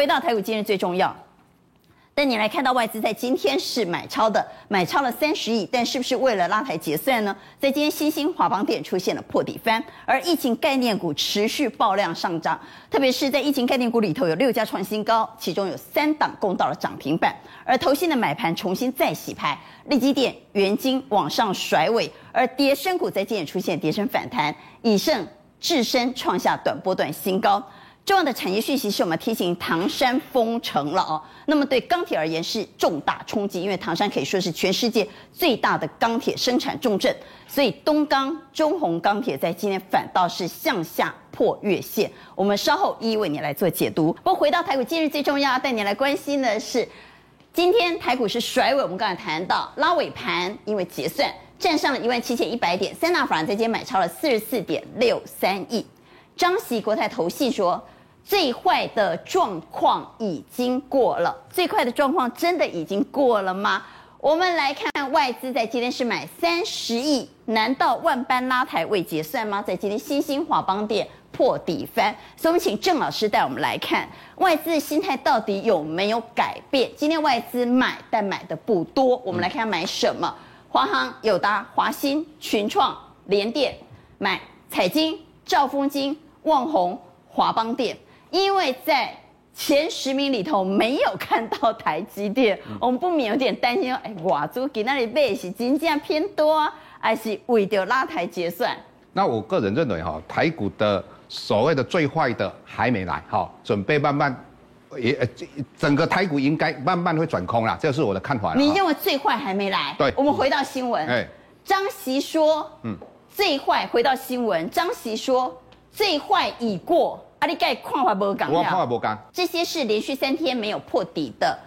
回到台股今日最重要。但你来看到外资在今天是买超的，买超了三十亿，但是不是为了拉抬结算呢？在今天新兴华邦电出现了破底翻，而疫情概念股持续爆量上涨，特别是在疫情概念股里头有六家创新高，其中有三档攻到了涨停板，而投信的买盘重新再洗牌，力积电、元晶往上甩尾，而跌深股在今天出现跌升反弹，以盛、智深创下短波段新高。重要的产业讯息是我们提醒唐山封城了哦，那么对钢铁而言是重大冲击，因为唐山可以说是全世界最大的钢铁生产重镇，所以东钢、中红钢铁在今天反倒是向下破月线。我们稍后一一为你来做解读。不过回到台股，今日最重要带你来关心的是，今天台股是甩尾，我们刚才谈到拉尾盘，因为结算站上了一万七千一百点，三大法人在今天买超了四十四点六三亿。张喜国泰投信说。最坏的状况已经过了，最坏的状况真的已经过了吗？我们来看外资在今天是买三十亿，难道万般拉抬未结算吗？在今天新兴华邦电破底翻，所以我们请郑老师带我们来看外资的心态到底有没有改变？今天外资买，但买的不多，我们来看买什么？华航、友达、华新、群创、联电，买彩晶、兆丰金、旺宏、华邦店。因为在前十名里头没有看到台积电，嗯、我们不免有点担心。哎，外资给那里背是金价偏多，还是为了拉抬结算？那我个人认为哈，台股的所谓的最坏的还没来哈，准备慢慢也整个台股应该慢慢会转空了，这是我的看法。你认为最坏还没来？对，我们回到新闻。哎，张席说，嗯，最坏回到新闻，张席说最坏已过。阿里盖矿化波港，矿化波港，这些是连续三天没有破底的，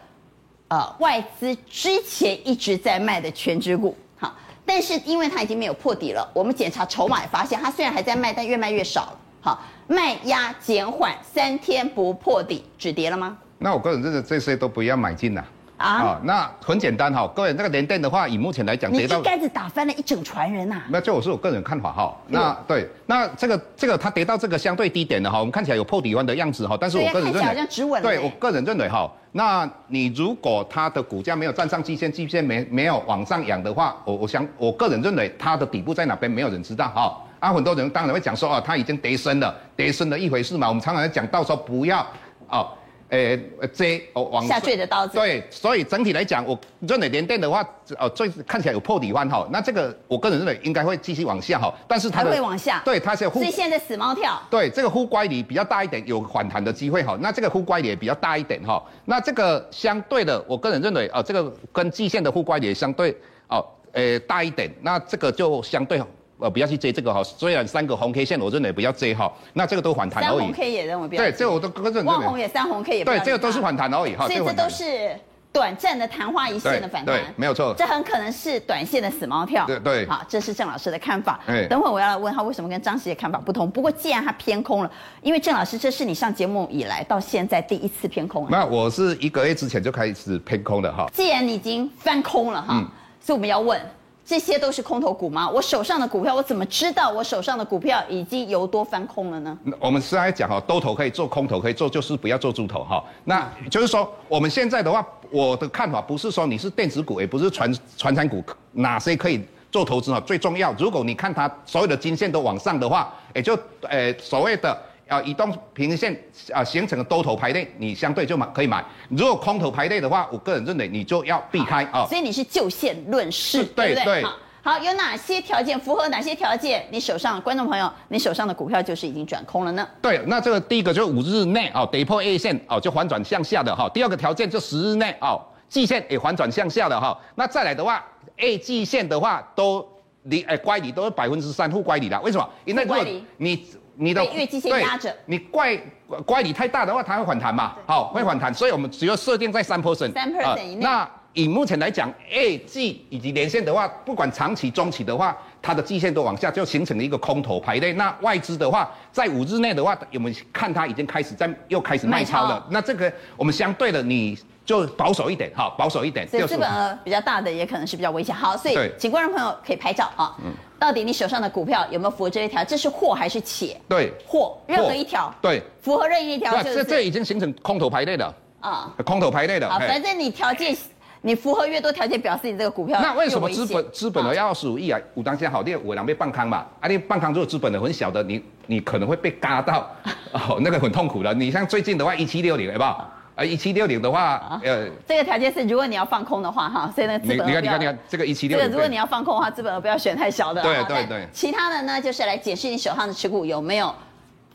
呃，外资之前一直在卖的全值股，好，但是因为它已经没有破底了，我们检查筹码也发现，它虽然还在卖，但越卖越少了，好，卖压减缓，三天不破底，止跌了吗？那我个人认为这些都不要买进了。啊、哦，那很简单哈，各位，那个联电的话，以目前来讲，跌到一竿子打翻了一整船人呐、啊。那这我是我个人看法哈。那对，那这个这个它跌到这个相对低点的哈，我们看起来有破底弯的样子哈。但是我个人认为，好像止稳了。对我个人认为哈，那你如果它的股价没有站上季线，季线没没有往上扬的话，我我想我个人认为它的底部在哪边，没有人知道哈。啊，很多人当然会讲说啊，它已经跌深了，跌深了一回事嘛。我们常常讲到时候不要哦。诶，这哦往下坠的刀子。对，所以整体来讲，我认为联电的话，哦，最看起来有破底弯哈。那这个我个人认为应该会继续往下哈，但是它会往下。对，它是。所以现在死猫跳。对，这个呼乖离比较大一点，有反弹的机会哈。那这个呼乖离也比较大一点哈。那这个相对的，我个人认为啊，这个跟季线的呼乖离相对哦，诶大一点，那这个就相对。呃，不要去追这个哈，虽然三个红 K 线，我认为不要追哈，那这个都反弹而已。三红 K 也认为不要。对，这个我都认为。旺宏也三红 K 也不要。对，这个都是反弹而已哈。所以这都是短暂的昙花一现的反弹。对，没有错。这很可能是短线的死猫跳。对对。好，这是郑老师的看法。哎。等会我要来问他为什么跟张师的看法不同。不过既然他偏空了，因为郑老师这是你上节目以来到现在第一次偏空。那我是一个月之前就开始偏空的哈。既然你已经翻空了哈，所以我们要问。这些都是空头股吗？我手上的股票，我怎么知道我手上的股票已经由多翻空了呢？我们是来讲哈，多头可以做，空头可以做，就是不要做猪头哈。那就是说，我们现在的话，我的看法不是说你是电子股，也不是传传产股，哪些可以做投资哈？最重要，如果你看它所有的均线都往上的话，也就呃所谓的。啊，移动平均线啊形成的多头排列，你相对就买可以买。如果空头排列的话，我个人认为你就要避开啊。所以你是就线论事，对不对？好，好，有哪些条件符合哪些条件？你手上观众朋友，你手上的股票就是已经转空了呢？对，那这个第一个就是五日内啊，跌破 A 线哦，就反转向下的哈。第二个条件就十日内哦，季线也反转向下的哈。那再来的话，A 季线的话都离哎乖离都是百分之三负乖离的，为什么？因为如果你你的月季线压着，你怪乖离太大的话，它会反弹嘛？好，会反弹，所以我们只要设定在三 percent，三 percent 以内。那以目前来讲，A 季以及连线的话，不管长期、中期的话，它的季线都往下，就形成了一个空头排列。那外资的话，在五日内的话，我们看它已经开始在又开始卖超了。超那这个我们相对的，你就保守一点，哈，保守一点。所以资本额比较大的也可能是比较危险。好，所以请观众朋友可以拍照啊。嗯到底你手上的股票有没有符合这一条？这是或还是且？对，或任何一条。对，符合任意一条就是。这这已经形成空头排列了。啊，空头排列的。好，反正你条件，你符合越多条件，表示你这个股票。那为什么资本资本额要二十五亿啊？武当先好，你我两被半康嘛？啊，你半康如果资本额很小的，你你可能会被嘎到，哦，那个很痛苦的。你像最近的话，一七六零，好不好？啊，一七六零的话，呃，这个条件是如果你要放空的话，哈，所以呢，资本额你看，你看，你看，这个一七六零，这个如果你要放空的话，资本额不要选太小的。对对对。其他的呢，就是来检视你手上的持股有没有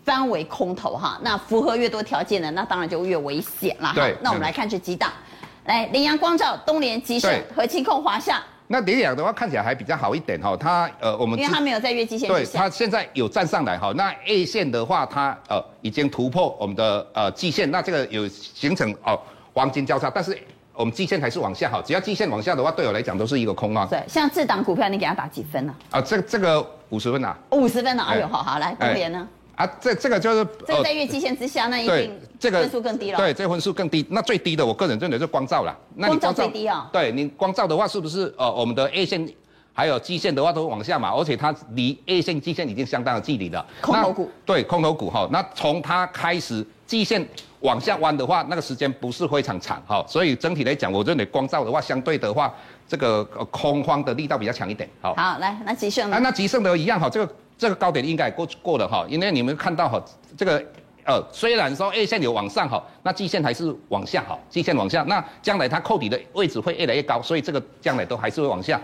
翻为空头哈。那符合越多条件的，那当然就越危险啦。对。那我们来看这几档，来凌阳光照、东联、吉盛、和清控、华夏。那联阳的话看起来还比较好一点哈，它呃我们因为它没有在月季线对，它现在有站上来哈。那 A 线的话，它呃已经突破我们的呃季线，那这个有形成哦黄金交叉，但是我们季线还是往下哈。只要季线往下的话，对我来讲都是一个空啊。对，像这档股票你给它打几分呢？啊，这这个五十分呐。五十分呢？哎呦，好好来东联呢？啊，这这个就是这个在月季线之下，那一定这个分数更低了。对，这个分数更低。那最低的，我个人认为是光照了。光照最低啊？对，你光照的话，是不是呃，我们的 A 线还有基线的话都往下嘛？而且它离 A 线、基线已经相当的距离了。空头股。对，空头股哈。那从它开始基线往下弯的话，那个时间不是非常长哈。所以整体来讲，我认为光照的话，相对的话，这个空方的力道比较强一点。好。好，来，那吉盛呢？啊，那吉盛的一样哈，这个。这个高点应该过过了哈，因为你们看到哈，这个呃虽然说 A 线有往上哈，那季线还是往下哈，季线往下，那将来它扣底的位置会越来越高，所以这个将来都还是会往下。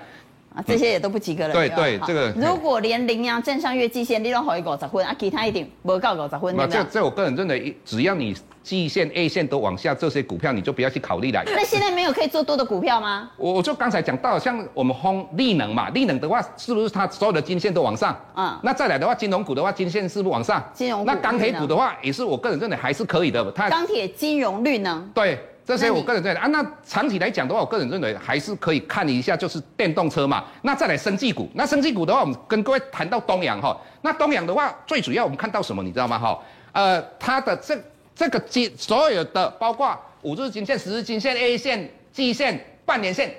啊，这些也都不及格了。对对，这个如果连羚羊站上月季线，你都可以五十分啊，其他一定不够五十分。那这这我个人认为，只要你季线 A 线都往下，这些股票你就不要去考虑了。那现在没有可以做多的股票吗？我就刚才讲到，像我们轰力能嘛，力能的话，是不是它所有的金线都往上？嗯。那再来的话，金融股的话，金线是不是往上？金融股。那钢铁股的话，也是我个人认为还是可以的。它钢铁、金融、绿能。对。这些我个人认为啊，那长期来讲的话，我个人认为还是可以看一下，就是电动车嘛。那再来生技股，那生技股的话，我们跟各位谈到东阳哈。那东阳的话，最主要我们看到什么，你知道吗？哈，呃，它的这这个金所有的，包括五日均线、十日均线、A 线、季线、半年线，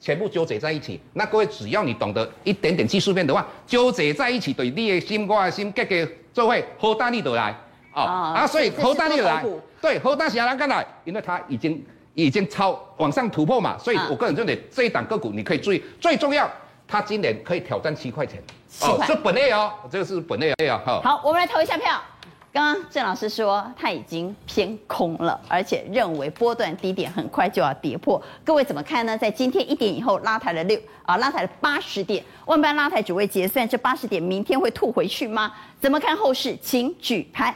全部纠结在一起。那各位只要你懂得一点点技术面的话，纠结在一起，对你的心、我的心，各个就会好大力的来。啊啊！所以侯大力来，对侯大小来干来，因为它已经已经超往上突破嘛，所以我个人认为这一档个股你可以注意，最重要，它今年可以挑战七块钱。哦，是本内哦，这个是本业哦。好，好，我们来投一下票。刚刚郑老师说他已经偏空了，而且认为波段低点很快就要跌破。各位怎么看呢？在今天一点以后拉抬了六啊，拉抬了八十点，万般拉抬只为结算，这八十点明天会吐回去吗？怎么看后市？请举牌。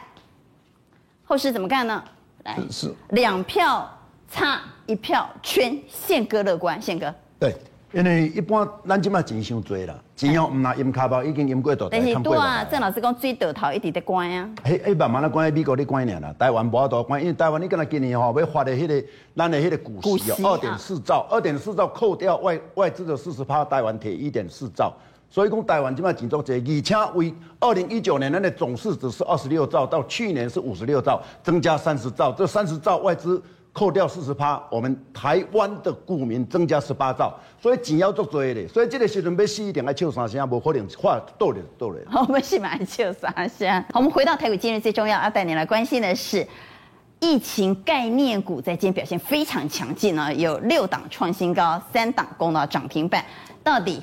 后市怎么看呢？来，是两票差一票圈，宪哥乐观，宪哥。对，因为一般咱今麦钱伤多啦，钱要唔拿阴卡包已经阴过多，但是多啊，郑老师讲最多头一直在关啊。嘿，哎，慢慢的关喺美国的关呢啦，台湾无多关，因为台湾你跟他今年吼要发的迄个咱的迄个股息哦，二点四兆，二点四兆扣掉外外资的四十趴，台湾贴一点四兆。所以讲台湾今麦钱足济，而且为二零一九年咱的总市值是二十六兆，到去年是五十六兆，增加三十兆。这三十兆外资扣掉四十趴，我们台湾的股民增加十八兆，所以钱要足济的。所以这个时阵要死一定要笑三声，无可能话倒咧倒咧。好，我们是蛮笑三声。好，我们回到台股，今日最重要要带你来关心的是，疫情概念股在今天表现非常强劲呢，有六档创新高，三档攻到涨停板，到底？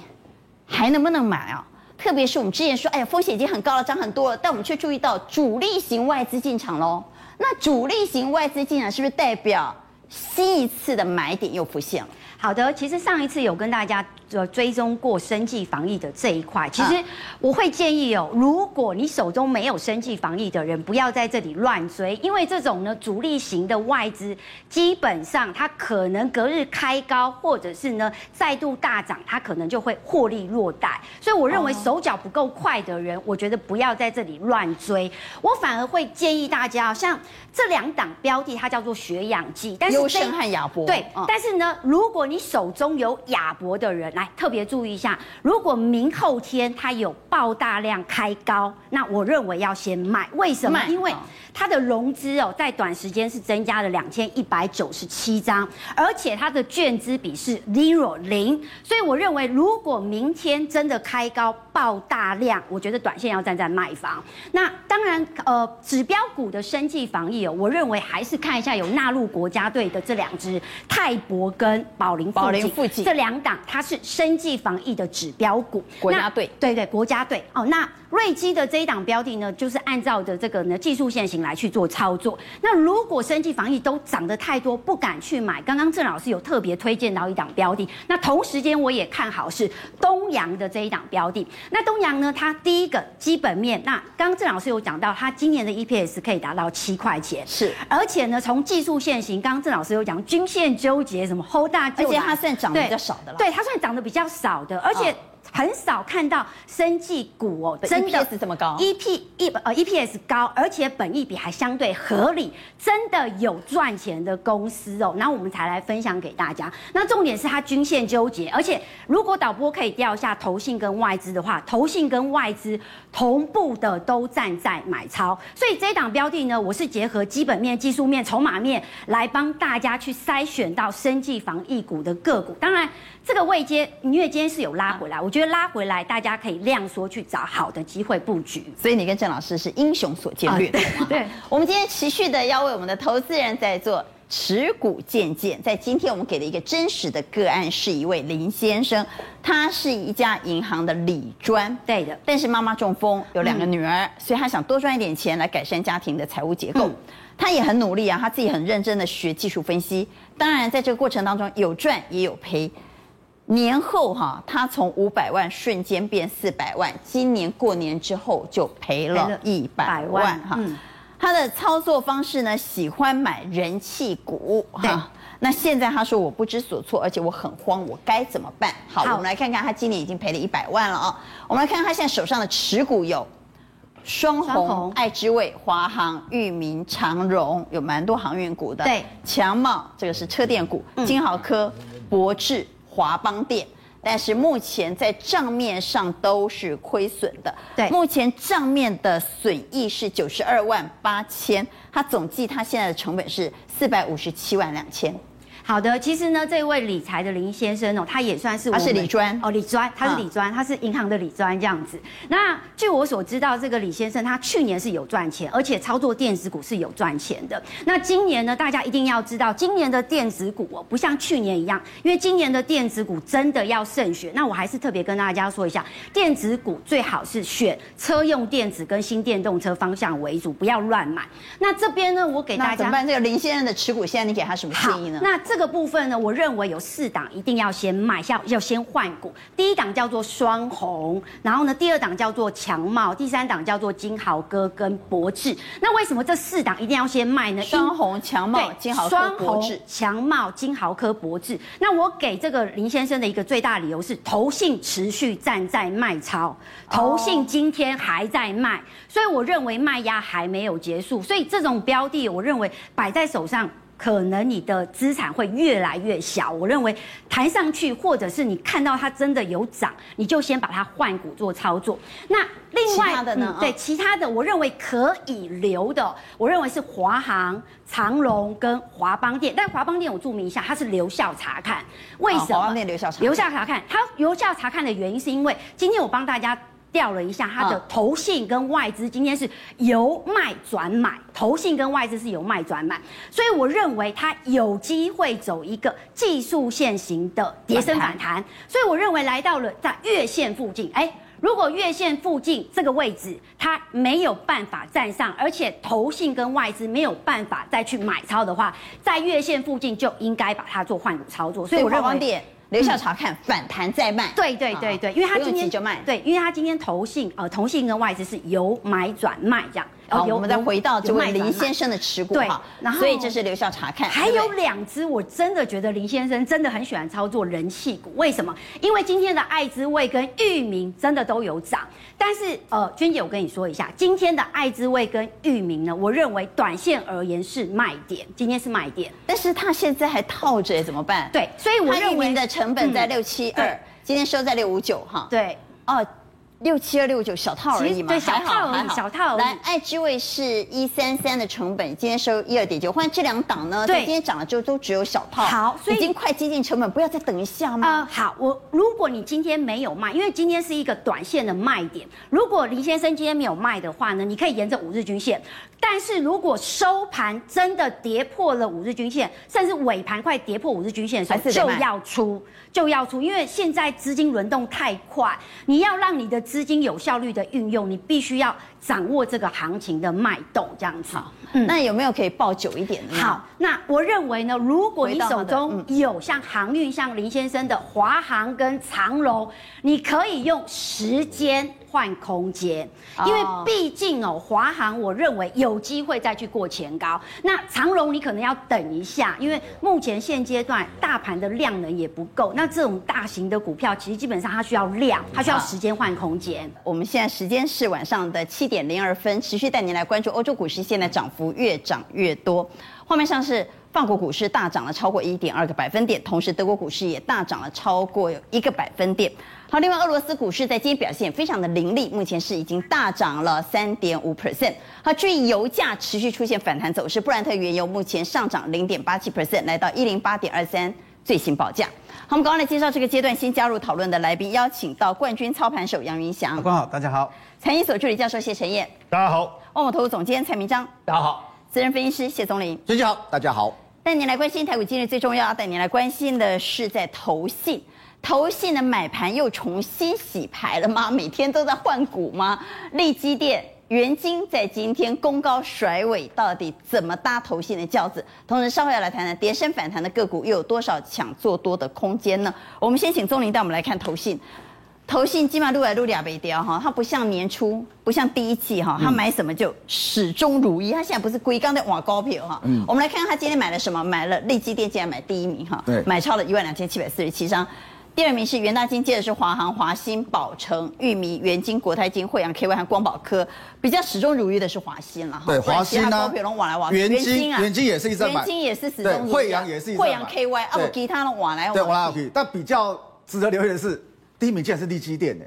还能不能买啊？特别是我们之前说，哎呀，风险已经很高了，涨很多了，但我们却注意到主力型外资进场喽。那主力型外资进场，是不是代表新一次的买点又浮现了？好的，其实上一次有跟大家。就追踪过生计防疫的这一块，其实我会建议哦，如果你手中没有生计防疫的人，不要在这里乱追，因为这种呢主力型的外资，基本上它可能隔日开高，或者是呢再度大涨，它可能就会获利落袋。所以我认为手脚不够快的人，我觉得不要在这里乱追。我反而会建议大家，像这两档标的，它叫做血氧剂，但是优生和亚博，对，但是呢，如果你手中有亚博的人，来特别注意一下，如果明后天它有爆大量开高，那我认为要先卖。为什么？因为它的融资哦，在短时间是增加了两千一百九十七张，而且它的券资比是 zero 零，所以我认为如果明天真的开高爆大量，我觉得短线要站在卖方。那当然，呃，指标股的生计防疫哦，我认为还是看一下有纳入国家队的这两只泰博跟宝林宝林富锦这两档，它是生技防疫的指标股。国家队，对对，国家队哦，那。瑞基的这一档标的呢，就是按照的这个呢技术线型来去做操作。那如果生技防疫都涨得太多，不敢去买，刚刚郑老师有特别推荐到一档标的。那同时间我也看好是东阳的这一档标的。那东阳呢，它第一个基本面，那刚刚郑老师有讲到，它今年的 EPS 可以达到七块钱，是。而且呢，从技术线型，刚刚郑老师有讲均线纠结什么 hold 大，而且它算涨得比较少的了。对，它算涨得比较少的，而且。很少看到生技股哦，真的 EPS 这么高，EP 一呃 EPS 高，而且本益比还相对合理，真的有赚钱的公司哦。然后我们才来分享给大家。那重点是它均线纠结，而且如果导播可以调一下投信跟外资的话，投信跟外资同步的都站在买超，所以这一档标的呢，我是结合基本面、技术面、筹码面来帮大家去筛选到生技防疫股的个股。当然。这个位阶，因为今天是有拉回来，啊、我觉得拉回来，大家可以量缩去找好的机会布局。所以你跟郑老师是英雄所见略同、啊、对，我们今天持续的要为我们的投资人在做持股渐渐。在今天我们给的一个真实的个案，是一位林先生，他是一家银行的理专，对的。但是妈妈中风，有两个女儿，嗯、所以他想多赚一点钱来改善家庭的财务结构。嗯、他也很努力啊，他自己很认真的学技术分析。当然，在这个过程当中有赚也有赔。年后哈，他从五百万瞬间变四百万，今年过年之后就赔了一百万哈。他的操作方式呢，喜欢买人气股哈。那现在他说我不知所措，而且我很慌，我该怎么办？好，我们来看看他今年已经赔了一百万了啊。我们来看看他现在手上的持股有双红、爱之味、华航、裕民、长荣，有蛮多航运股的。对，强茂这个是车电股，金豪科、博智。华邦店，但是目前在账面上都是亏损的。对，目前账面的损益是九十二万八千，它总计它现在的成本是四百五十七万两千。好的，其实呢，这位理财的林先生哦，他也算是我他是理专哦，理专，他是理专，他是银行的理专这样子。那据我所知道，这个李先生他去年是有赚钱，而且操作电子股是有赚钱的。那今年呢，大家一定要知道，今年的电子股哦，不像去年一样，因为今年的电子股真的要慎选。那我还是特别跟大家说一下，电子股最好是选车用电子跟新电动车方向为主，不要乱买。那这边呢，我给大家怎么办？这个林先生的持股，现在你给他什么建议呢？那这个部分呢，我认为有四档一定要先卖，要要先换股。第一档叫做双红，然后呢，第二档叫做强茂，第三档叫做金豪哥跟博智。那为什么这四档一定要先卖呢？双红、强茂、金豪科、博智。强茂、金豪科、博智。那我给这个林先生的一个最大理由是，投信持续站在卖超，投信今天还在卖，所以我认为卖压还没有结束。所以这种标的，我认为摆在手上。可能你的资产会越来越小，我认为弹上去，或者是你看到它真的有涨，你就先把它换股做操作。那另外的呢？嗯、对其他的，我认为可以留的，我认为是华航、长荣跟华邦电。但华邦电我注明一下，它是留校查看。为什么？华邦电留校查看。留校查看，它留校查看的原因是因为今天我帮大家。调了一下，它的投信跟外资今天是由卖转买，投信跟外资是由卖转买，所以我认为它有机会走一个技术线型的跌升反弹，所以我认为来到了在月线附近，哎，如果月线附近这个位置它没有办法站上，而且投信跟外资没有办法再去买超的话，在月线附近就应该把它做换股操作，所以我认为。留校查看，反弹再卖。对对对对，因为他今天就卖。对，因为他今天投信呃投信跟外资是由买转卖这样。好，我们再回到这位林先生的持股对哈，然后所以这是留校察看，还有两只，我真的觉得林先生真的很喜欢操作人气股，为什么？因为今天的爱之味跟域名真的都有涨，但是呃，娟姐我跟你说一下，今天的爱之味跟域名呢，我认为短线而言是卖点，今天是卖点，但是他现在还套着，怎么办？对，所以我认为的成本在六七二，今天收在六五九哈，对，哦。六七二六九小套而已嘛，对，小套而已，小套。来，爱之味是一三三的成本，今天收一二点九。换这两档呢，对，今天涨了之后都只有小套。好，所以已经快接近成本，不要再等一下吗？呃，好，我如果你今天没有卖，因为今天是一个短线的卖点。如果林先生今天没有卖的话呢，你可以沿着五日均线。但是如果收盘真的跌破了五日均线，甚至尾盘快跌破五日均线的时候，就要出，就要出，因为现在资金轮动太快，你要让你的资金有效率的运用，你必须要掌握这个行情的脉动，这样子。好，嗯，那有没有可以抱久一点的？好，那我认为呢，如果你手中有像航运、像林先生的华航跟长荣，你可以用时间。换空间，因为毕竟哦，华航我认为有机会再去过前高。那长荣你可能要等一下，因为目前现阶段大盘的量能也不够。那这种大型的股票，其实基本上它需要量，它需要时间换空间。我们现在时间是晚上的七点零二分，持续带您来关注欧洲股市，现在涨幅越涨越多。画面上是法国股市大涨了超过一点二个百分点，同时德国股市也大涨了超过一个百分点。好，另外俄罗斯股市在今天表现非常的凌厉，目前是已经大涨了三点五 percent。好，注意油价持续出现反弹走势，布兰特原油目前上涨零点八七 percent，来到一零八点二三最新报价。好，我们刚刚来介绍这个阶段新加入讨论的来宾，邀请到冠军操盘手杨云祥。法官好，大家好。财经所助理教授谢晨燕，大家好。万宝投资总监蔡明章，大家好。资深分析师谢宗林，大家好，大家好。带您来关心台股今日最重要，带您来关心的是在投信。投信的买盘又重新洗牌了吗？每天都在换股吗？利基电、元晶在今天攻高甩尾，到底怎么搭投信的轿子？同时稍后要来谈谈跌升反弹的个股又有多少抢做多的空间呢？我们先请宗林带我们来看投信。投信基本上撸来撸俩没掉哈，它不像年初，不像第一季哈，它买什么就始终如一。它现在不是龟刚在挖高票哈。嗯。我们来看看它今天买了什么？买了利基电，竟然买第一名哈。对。买超了一万两千七百四十七张。第二名是元大金，接着是华航、华兴、宝城、裕民、元金、国泰金、惠阳 KY 和光宝科，比较始终如一的是华兴了哈。对，华兴呢？元晶啊，元晶也是一直买。元金也是始终如一。惠阳也是一直慧洋 KY，啊不，其他的往来往。对，往来往去。但比较值得留意的是，第一名竟然是力积电呢。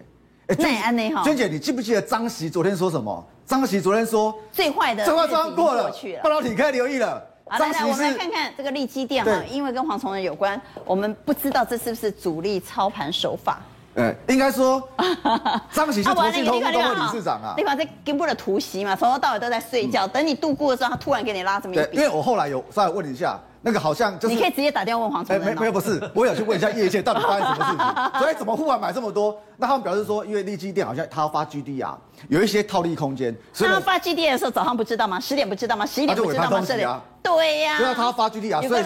哎，那也安内哈。娟姐，你记不记得张席昨天说什么？张席昨天说最坏的，最坏刚过了，半导体可以留意了。好，来来，我们来看看这个利基电哈，因为跟黄崇仁有关，我们不知道这是不是主力操盘手法。哎，应该说 张喜是投信投顾的理事长啊。你把这根部的突袭嘛，从头到尾都在睡觉，等你度过的时候，他突然给你拉这么一笔。因为我后来有稍微问一下。那个好像就是你可以直接打电话问黄崇仁。没没有不是，我有去问一下业界到底发生什么事情，所以怎么忽然买这么多？那他们表示说，因为利基店好像他要发 GD 啊，有一些套利空间。所以他发 GD 的时候早上不知道吗？十点不知道吗？十一点不知道吗？这里对呀。所以他要发 GD 啊，所以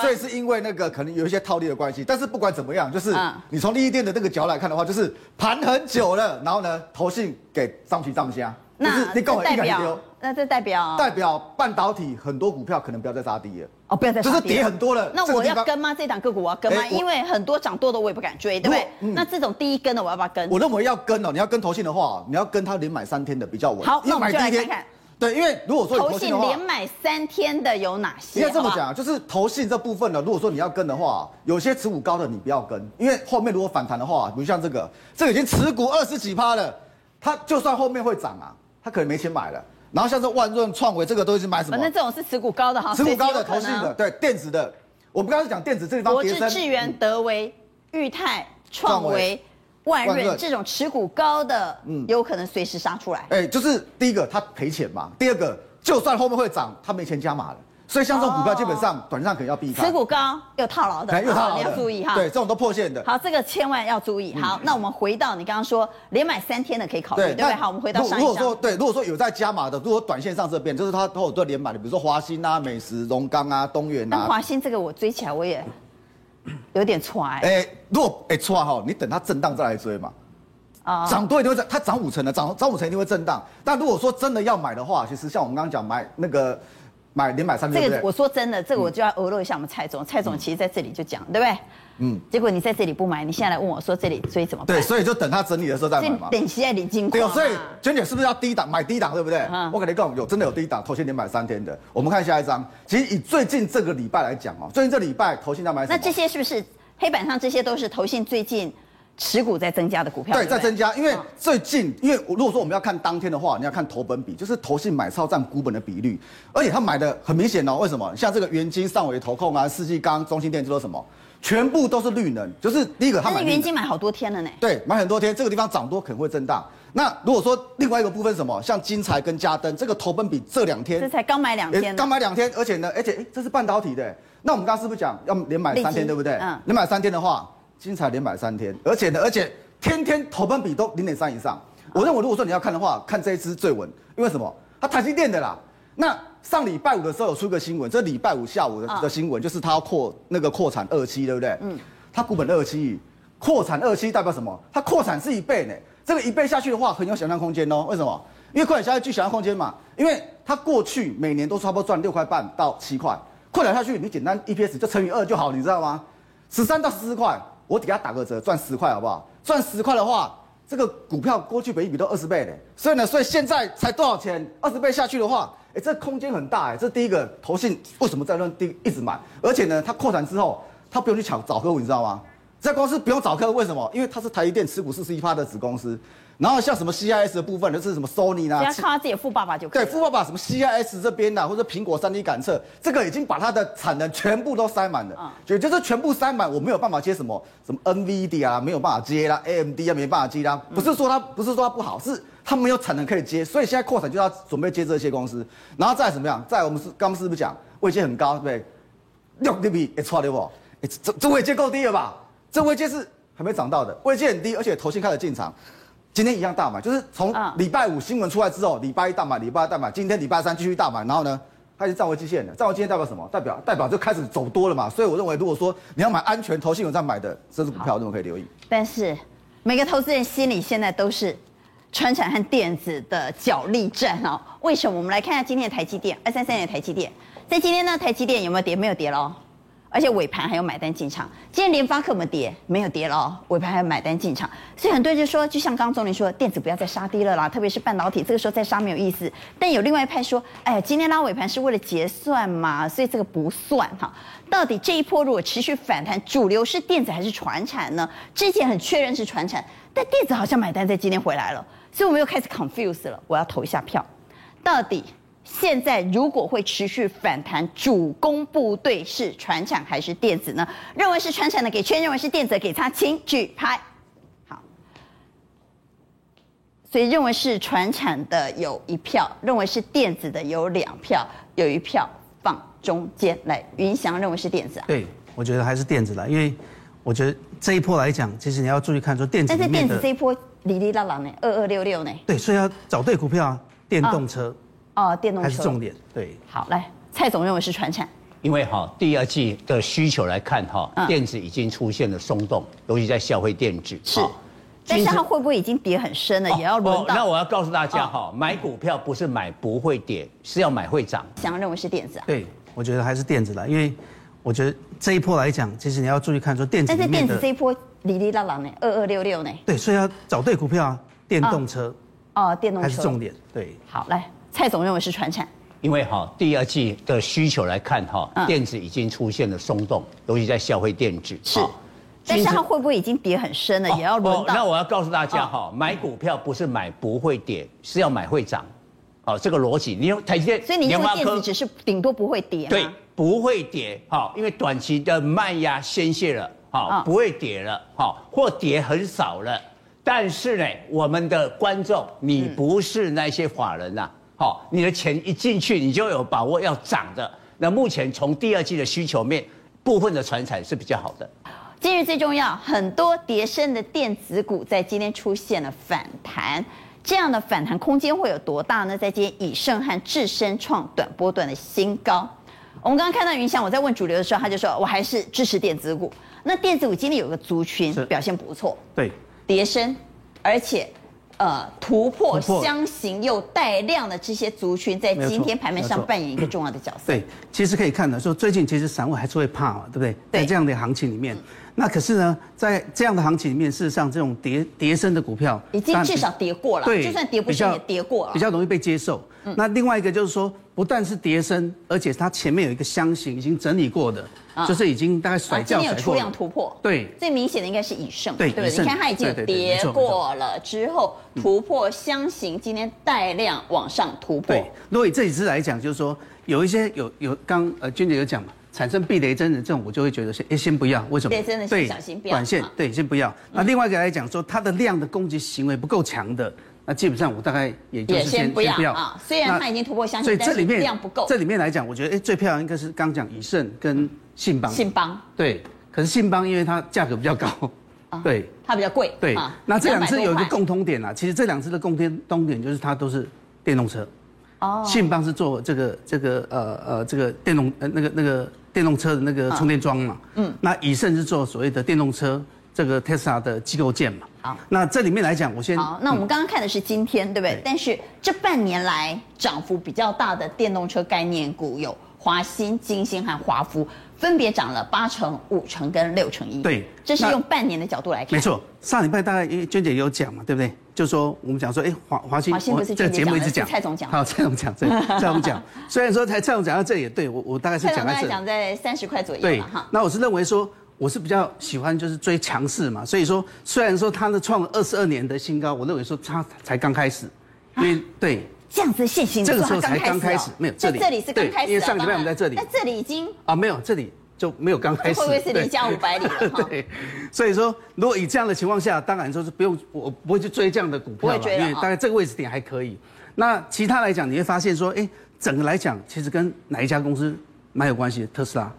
所以是因为那个可能有一些套利的关系。但是不管怎么样，就是你从利益店的那个角度来看的话，就是盘很久了，然后呢，投信给上去上下，那你跟我一样丢。那这代表代表半导体很多股票可能不要再杀低了哦，不要再就是跌很多了。那我要跟吗？这档个股我要跟吗？因为很多涨多的我也不敢追，对不对？那这种第一根的我要不要跟？我认为要跟哦，你要跟投信的话，你要跟他连买三天的比较稳。好，那我们就来看看。对，因为如果说投信连买三天的有哪些？应该这么讲，就是投信这部分呢，如果说你要跟的话，有些持股高的你不要跟，因为后面如果反弹的话，比如像这个，这个已经持股二十几趴了，它就算后面会涨啊，它可能没钱买了。然后像是万润、创维这个都是买什么？反正这种是持股高的哈，持股高的、投信的，对电子的。我们刚才讲电子这地方，国智、智源、德维、裕泰、创维、万润这种持股高的，嗯，有可能随时杀出来。哎，就是第一个他赔钱嘛，第二个就算后面会涨，他没钱加码了。所以像这种股票基本上短上可能要避开，持股高又套牢的，又套牢的，你要注意哈。对，这种都破线的。好，这个千万要注意。好，那我们回到你刚刚说连买三天的可以考虑，对不对？好，我们回到上。如果说对，如果说有在加码的，如果短线上这边就是它都有都连买的，比如说华新啊、美食、荣刚啊、东元啊。华新这个我追起来我也有点踹。哎，如果哎踹哈，你等它震荡再来追嘛。啊，涨多一定会涨，它涨五成的，涨涨五成一定会震荡。但如果说真的要买的话，其实像我们刚刚讲买那个买连买三天，这个我说真的，这个我就要额落一下我们蔡总，蔡总其实在这里就讲，对不对？嗯。结果你在这里不买，你现在来问我说这里追怎么办？对，所以就等它整理的时候再买嘛。等现在你进。对，所以娟姐是不是要低档买低档，对不对？嗯。我跟你讲，有真的有低档，头先连买三天的。我们看下一张，其实以最近这个礼拜来讲哦，最近这礼拜投信在买什么？那这些是不是黑板上这些都是投信最近？持股在增加的股票，对，在增加，因为最近，因为如果说我们要看当天的话，你要看投本比，就是投信买超占股本的比率，而且他买的很明显哦，为什么？像这个元金、上尾投控啊、世纪钢、中心电，这都什么？全部都是绿能，就是第一个他买。但是元晶买好多天了呢。对，买很多天，这个地方涨多可能会震荡。那如果说另外一个部分什么，像金财跟嘉登，这个投本比这两天，这才刚买两天，刚买两天，而且呢，而且哎，这是半导体的，那我们刚刚是不是讲要连买三天，对不对？嗯，连买三天的话。精彩连买三天，而且呢，而且天天投本比都零点三以上。我认为，如果说你要看的话，看这一支最稳，因为什么？它台积电的啦。那上礼拜五的时候有出个新闻，这礼拜五下午的的新闻就是它要扩那个扩产二期，对不对？嗯。它股本二期，扩产二期代表什么？它扩产是一倍呢。这个一倍下去的话，很有想象空间哦。为什么？因为扩产下去具想象空间嘛。因为它过去每年都差不多赚六块半到七块，扩产下去你简单 EPS 就乘以二就好，你知道吗？十三到十四块。我给他打个折，赚十块好不好？赚十块的话，这个股票过去本一比都二十倍嘞，所以呢，所以现在才多少钱？二十倍下去的话，哎，这空间很大哎。这第一个投信为什么在那第一直买？而且呢，它扩展之后，它不用去抢找客户，你知道吗？这公司不用找客户，为什么？因为它是台积电持股四十一趴的子公司。然后像什么 CIS 的部分，就是什么 Sony 啊，只要靠他自己富爸爸就可以。对，富爸爸什么 CIS 这边的，或者苹果三 D 感测，这个已经把它的产能全部都塞满了。啊、嗯，就就是全部塞满，我没有办法接什么什么 NVIDIA 啊，没有办法接啦，AMD 啊，没办法接啦。不是说它不是说它不好，是它没有产能可以接，所以现在扩产就要准备接这些公司。然后再怎么样，再我们是刚刚是不是讲位阶很高，对不对？六对比，哎，错对不？哎，这这位阶够低了吧？这位阶是还没涨到的，位阶很低，而且投信开始进场。今天一样大买，就是从礼拜五新闻出来之后，礼拜一大买，礼拜二大买，今天礼拜三继续大买，然后呢，开始站回基线了。站回基线代表什么？代表代表就开始走多了嘛。所以我认为，如果说你要买安全投信有在买的这支股票，那么可以留意。但是每个投资人心里现在都是传产和电子的角力战哦。为什么？我们来看一下今天的台积电，二三三年的台积电，在今天呢，台积电有没有跌？没有跌喽。而且尾盘还有买单进场，今天联发科没跌，没有跌了，尾盘还有买单进场，所以很多人就说，就像刚刚总理说，电子不要再杀低了啦，特别是半导体，这个时候再杀没有意思。但有另外一派说，哎呀，今天拉尾盘是为了结算嘛，所以这个不算哈。到底这一波如果持续反弹，主流是电子还是传产呢？之前很确认是传产，但电子好像买单在今天回来了，所以我们又开始 confuse 了，我要投一下票，到底。现在如果会持续反弹，主攻部队是船产还是电子呢？认为是船产的给圈，认为是电子的给叉，请举牌。好，所以认为是船产的有一票，认为是电子的有两票，有一票放中间来。云翔认为是电子啊？对，我觉得还是电子啦，因为我觉得这一波来讲，其实你要注意看说电子。但是电子这一波哩哩啦啦呢，二二六六呢？对，所以要找对股票啊，电动车。哦哦，电动车还是重点。对，好，来，蔡总认为是传产，因为哈第二季的需求来看哈，电子已经出现了松动，尤其在消费电子。是，但是它会不会已经跌很深了？也要轮到。那我要告诉大家哈，买股票不是买不会跌，是要买会涨。想要认为是电子啊？对，我觉得还是电子啦，因为我觉得这一波来讲，其实你要注意看说电子。但是电子这一波哩哩啦啦呢，二二六六呢？对，所以要找对股票啊，电动车。哦，电动车还是重点。对，好，来。蔡总认为是传产，因为哈第二季的需求来看哈，电子已经出现了松动，尤其在消费电子。是，但是它会不会已经跌很深了？也要轮到。那我要告诉大家哈，买股票不是买不会跌，是要买会涨。哦，这个逻辑，你用台积电，所以你用电子只是顶多不会跌。对，不会跌。好，因为短期的卖压宣泄了，好，不会跌了，好，或跌很少了。但是呢，我们的观众，你不是那些法人呐。好，你的钱一进去，你就有把握要涨的。那目前从第二季的需求面，部分的传产是比较好的。今日最重要，很多跌升的电子股在今天出现了反弹，这样的反弹空间会有多大呢？在今天以盛和智深创短波段的新高。我们刚刚看到云翔，我在问主流的时候，他就说我还是支持电子股。那电子股今天有个族群表现不错，对，跌升。而且。呃，突破箱型又带量的这些族群，在今天盘面上扮演一个重要的角色。对，其实可以看到，说最近其实散户还是会怕嘛，对不对？对。在这样的行情里面，那可是呢，在这样的行情里面，事实上这种跌跌升的股票已经至少跌过了，对，就算跌不升也跌过了，比较容易被接受。那另外一个就是说，不但是跌升，而且它前面有一个箱型已经整理过的。就是已经大概甩掉，今天有出量突破，对，最明显的应该是以盛，对，对，你看它已经跌过了之后突破箱型，今天带量往上突破。对，如果以这几支来讲，就是说有一些有有刚呃君姐有讲嘛，产生避雷针的这种，我就会觉得先哎先不要，为什么？避雷针的先小心不要，短线对先不要。那另外一个来讲说，它的量的攻击行为不够强的。那基本上我大概也就是先不要啊，虽然它已经突破箱以这里面量不够。这里面来讲，我觉得哎最漂亮应该是刚讲以盛跟信邦。信邦对，可是信邦因为它价格比较高，对，它比较贵。对，那这两只有一个共通点啊，其实这两只的共通通点就是它都是电动车。哦。信邦是做这个这个呃呃这个电动呃那个那个电动车的那个充电桩嘛。嗯。那以盛是做所谓的电动车这个 Tesla 的机构件嘛。好，那这里面来讲，我先好。那我们刚刚看的是今天，对不对？但是这半年来涨幅比较大的电动车概念股有华新、金星和华孚，分别涨了八成、五成跟六成一。对，这是用半年的角度来看。没错，上礼拜大概娟姐有讲嘛，对不对？就说我们讲说，哎，华华新，华新不是这个节目一直讲，蔡总讲。好，蔡总讲，对，蔡总讲。虽然说蔡蔡总讲到这里，对我我大概是讲在这，讲在三十块左右。对，那我是认为说。我是比较喜欢就是追强势嘛，所以说虽然说它的创了二十二年的新高，我认为说它才刚开始，因为对这样子现行，这个时候才刚开始，没有这里这里是刚开始，因为上礼拜我们在这里，那这里已经啊没有这里就没有刚开始，会不会是离家五百里了？对，所以说如果以这样的情况下，当然说是不用我不会去追这样的股票了，因为大概这个位置点还可以。那其他来讲，你会发现说，哎，整个来讲其实跟哪一家公司蛮有关系的，特斯拉。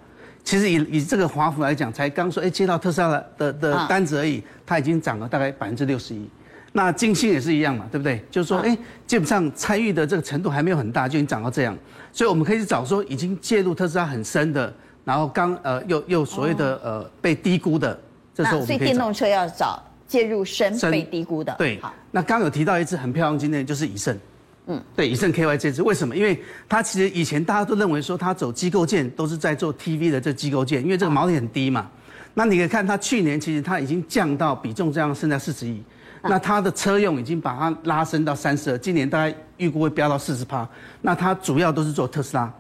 其实以以这个华府来讲，才刚说哎接到特斯拉的的的单子而已，它已经涨了大概百分之六十一。那金星也是一样嘛，对不对？就是说哎，基本上参与的这个程度还没有很大，就已经涨到这样。所以我们可以去找说已经介入特斯拉很深的，然后刚呃又又所谓的呃被低估的，这时候我们。所以电动车要找介入深被低估的。对。好，那刚有提到一支很漂亮，今天就是以盛。嗯，对，以盛 KY 这支为什么？因为它其实以前大家都认为说它走机构件都是在做 TV 的这机构件，因为这个毛利很低嘛。那你可以看它去年其实它已经降到比重这样剩下四十亿，那它的车用已经把它拉升到三十二，今年大概预估会飙到四十趴。那它主要都是做特斯拉，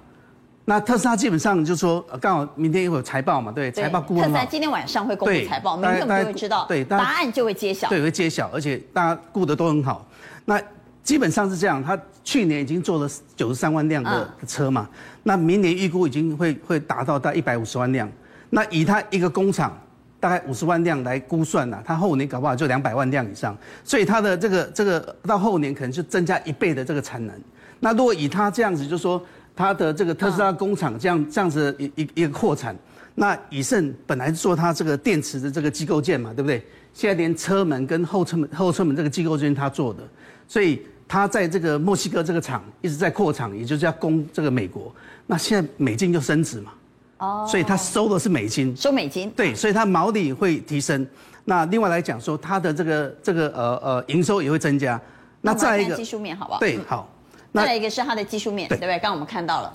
那特斯拉基本上就是说刚好明天一会有财报嘛，对，财报估。特斯拉今天晚上会公布财报，明天我们就会知道，对，答案就会揭晓，对，会揭晓，而且大家估的都很好。那基本上是这样，他去年已经做了九十三万辆的车嘛，那明年预估已经会会达到大概一百五十万辆，那以他一个工厂大概五十万辆来估算呢，他后年搞不好就两百万辆以上，所以他的这个这个到后年可能就增加一倍的这个产能。那如果以他这样子，就是说他的这个特斯拉工厂这样这样子一一一个扩产，那以盛本来做他这个电池的这个机构件嘛，对不对？现在连车门跟后车门后车门这个机构件他做的，所以。他在这个墨西哥这个厂一直在扩厂，也就是要供这个美国。那现在美金就升值嘛，哦，所以他收的是美金，收美金，对，所以它毛利会提升。那另外来讲说，它的这个这个呃呃营收也会增加。那再一个技术面好不好？对，好。再来一个是它的技术面，对不对？刚刚我们看到了。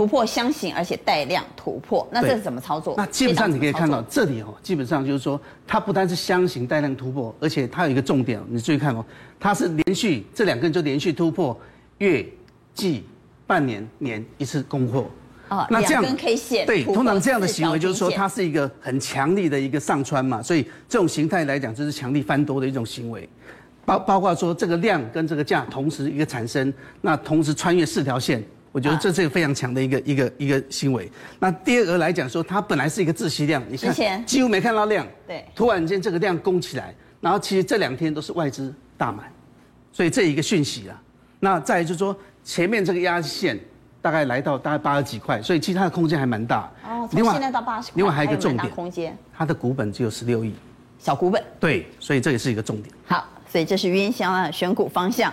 突破箱型，而且带量突破，那这是怎么操作？那基本上你可以看到这里哦，基本上就是说，它不单是箱型带量突破，而且它有一个重点，你注意看哦，它是连续这两根就连续突破月、季、半年、年一次攻破。哦，那这样根 K 线对，通常这样的行为就是说，它是一个很强力的一个上穿嘛，所以这种形态来讲，就是强力翻多的一种行为，包包括说这个量跟这个价同时一个产生，那同时穿越四条线。我觉得这是一个非常强的一个一个一个行为。那第二个来讲说，它本来是一个窒息量，你看几乎没看到量，对，突然间这个量攻起来，然后其实这两天都是外资大买，所以这一个讯息啊。那再来就是说，前面这个压线大概来到大概八十几块，所以其实它的空间还蛮大。哦，从现在到八十块，另外还有一个重点，空间，它的股本只有十六亿，小股本。对，所以这也是一个重点。好，所以这是云翔啊选股方向。